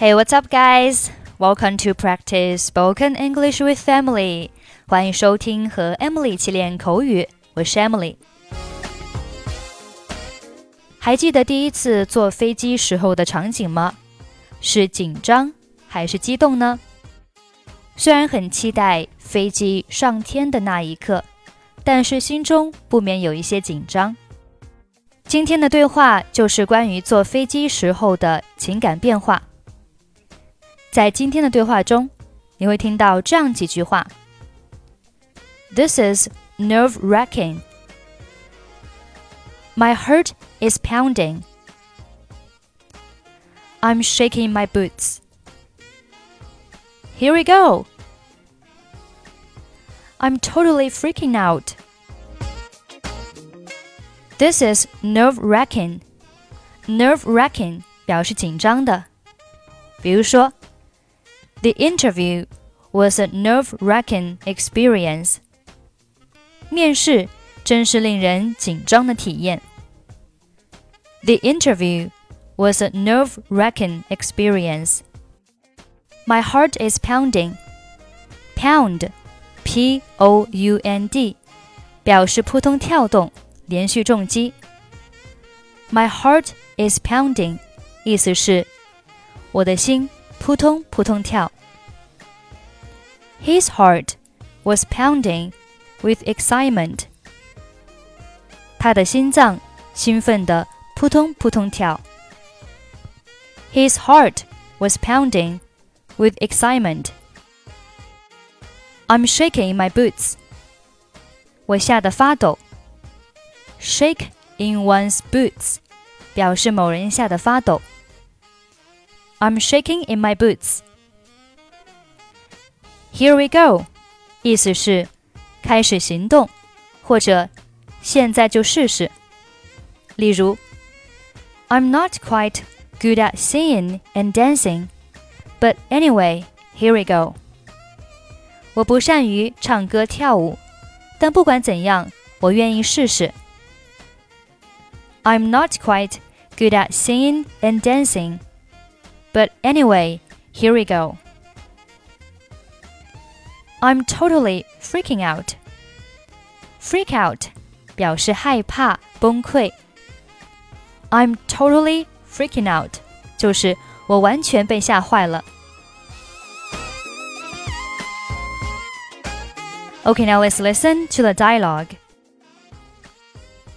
Hey, what's up, guys? Welcome to practice spoken English with Emily. 欢迎收听和 Emily 一起练口语，我是 Emily。还记得第一次坐飞机时候的场景吗？是紧张还是激动呢？虽然很期待飞机上天的那一刻，但是心中不免有一些紧张。今天的对话就是关于坐飞机时候的情感变化。在今天的对话中，你会听到这样几句话：This is nerve-wracking. My heart is pounding. I'm shaking my boots. Here we go. I'm totally freaking out. This is nerve-wracking. Nerve-wracking 表示紧张的。比如说 ，The interview was a nerve-wracking experience. 面试真是令人紧张的体验。The interview was a nerve-wracking experience. My heart is pounding. Pound, P-O-U-N-D，表示扑通跳动。连续重击。My heart is pounding，意思是我的心 扑通扑通跳。His heart was pounding with excitement。他的心脏兴奋地扑通扑通跳。His heart was pounding with excitement. I'm shaking in my boots. 我吓得发抖。Shake in one's boots，表示某人吓得发抖。 I'm shaking in my boots. Here we go，意思是开始行动，或者现在就试试。例如，I'm not quite good at singing and dancing, but anyway, here we go. 我不善于唱歌跳舞，但不管怎样，我愿意试试。I'm not quite good at singing and dancing. But anyway, here we go. I'm totally freaking out. Freak out 表示害怕、崩溃。I'm totally freaking out 就是我完全被吓坏了。Okay, now let's listen to the dialogue.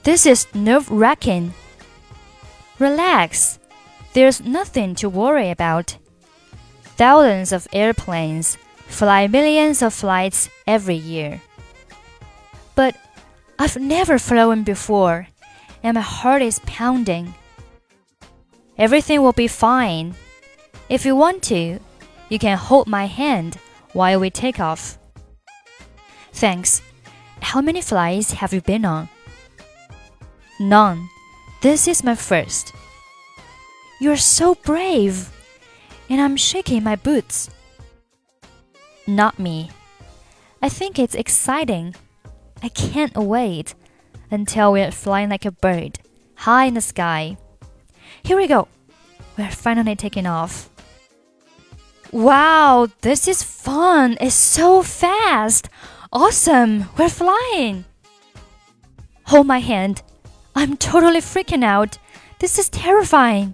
This is nerve wracking. Relax. There's nothing to worry about. Thousands of airplanes fly millions of flights every year. But I've never flown before, and my heart is pounding. Everything will be fine. If you want to, you can hold my hand while we take off. Thanks. How many flights have you been on? None. This is my first. You're so brave, and I'm shaking my boots. Not me. I think it's exciting. I can't wait until we're flying like a bird, high in the sky. Here we go. We're finally taking off. Wow, this is fun. It's so fast. Awesome. We're flying. Hold my hand. I'm totally freaking out. This is terrifying.